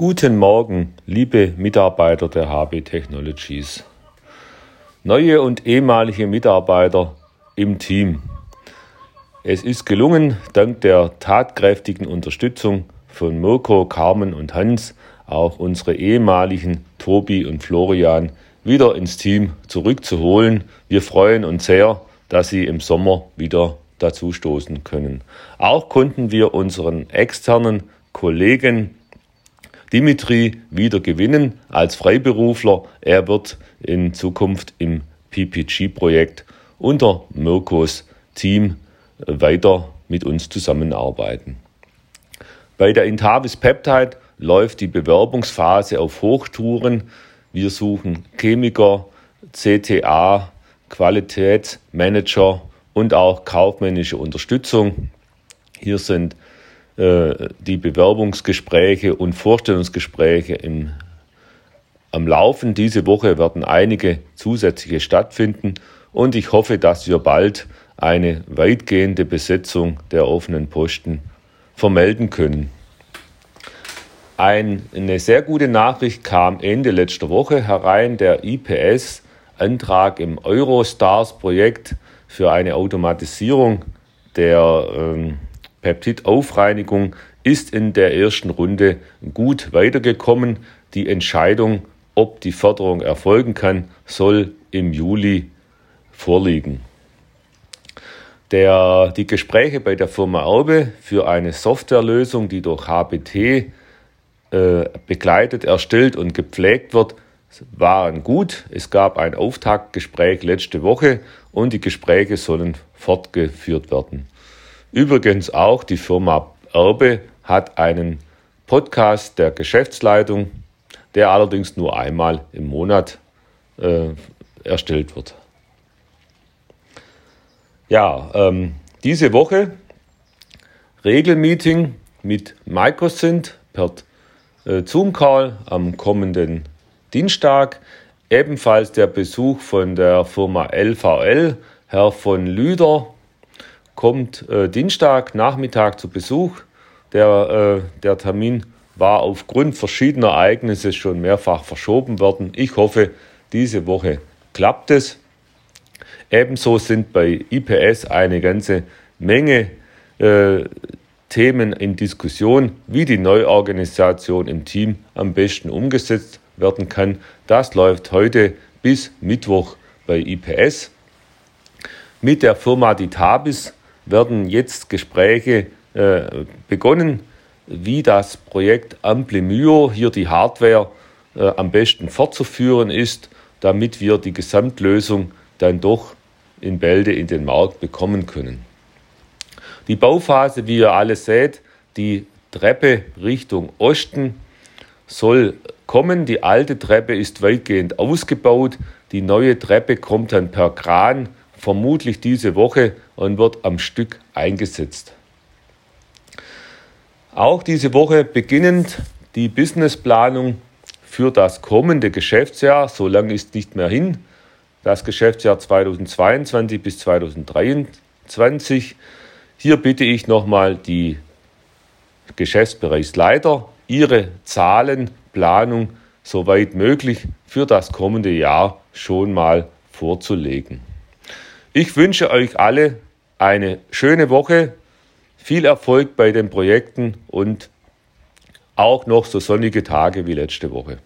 Guten Morgen, liebe Mitarbeiter der HB Technologies. Neue und ehemalige Mitarbeiter im Team. Es ist gelungen, dank der tatkräftigen Unterstützung von Mirko, Carmen und Hans, auch unsere ehemaligen Tobi und Florian wieder ins Team zurückzuholen. Wir freuen uns sehr, dass sie im Sommer wieder dazu stoßen können. Auch konnten wir unseren externen Kollegen Dimitri wieder gewinnen als Freiberufler. Er wird in Zukunft im PPG-Projekt unter Mirkos Team weiter mit uns zusammenarbeiten. Bei der Intavis Peptide läuft die Bewerbungsphase auf Hochtouren. Wir suchen Chemiker, CTA, Qualitätsmanager und auch kaufmännische Unterstützung. Hier sind äh, die Bewerbungsgespräche und Vorstellungsgespräche im, am Laufen. Diese Woche werden einige zusätzliche stattfinden und ich hoffe, dass wir bald eine weitgehende Besetzung der offenen Posten vermelden können. eine sehr gute Nachricht kam Ende letzter Woche herein. Der IPS-Antrag im Eurostars-Projekt für eine Automatisierung der ähm, Peptidaufreinigung ist in der ersten Runde gut weitergekommen. Die Entscheidung, ob die Förderung erfolgen kann, soll im Juli vorliegen. Der, die Gespräche bei der Firma Erbe für eine Softwarelösung, die durch HBT äh, begleitet, erstellt und gepflegt wird, waren gut. Es gab ein Auftaktgespräch letzte Woche und die Gespräche sollen fortgeführt werden. Übrigens auch die Firma Erbe hat einen Podcast der Geschäftsleitung, der allerdings nur einmal im Monat äh, erstellt wird. Ja, ähm, diese Woche Regelmeeting mit Microsynth per äh, Zoom-Call am kommenden Dienstag. Ebenfalls der Besuch von der Firma LVL, Herr von Lüder, kommt äh, Dienstag Nachmittag zu Besuch. Der, äh, der Termin war aufgrund verschiedener Ereignisse schon mehrfach verschoben worden. Ich hoffe, diese Woche klappt es. Ebenso sind bei IPS eine ganze Menge äh, Themen in Diskussion, wie die Neuorganisation im Team am besten umgesetzt werden kann. Das läuft heute bis Mittwoch bei IPS. Mit der Firma Ditabis werden jetzt Gespräche äh, begonnen, wie das Projekt Amplemyo, hier die Hardware, äh, am besten fortzuführen ist, damit wir die Gesamtlösung dann doch in Bälde in den Markt bekommen können. Die Bauphase, wie ihr alle seht, die Treppe Richtung Osten soll kommen. Die alte Treppe ist weitgehend ausgebaut. Die neue Treppe kommt dann per Kran vermutlich diese Woche und wird am Stück eingesetzt. Auch diese Woche beginnend die Businessplanung für das kommende Geschäftsjahr. So lange ist nicht mehr hin. Das Geschäftsjahr 2022 bis 2023. Hier bitte ich nochmal die Geschäftsbereichsleiter, ihre Zahlenplanung soweit möglich für das kommende Jahr schon mal vorzulegen. Ich wünsche euch alle eine schöne Woche, viel Erfolg bei den Projekten und auch noch so sonnige Tage wie letzte Woche.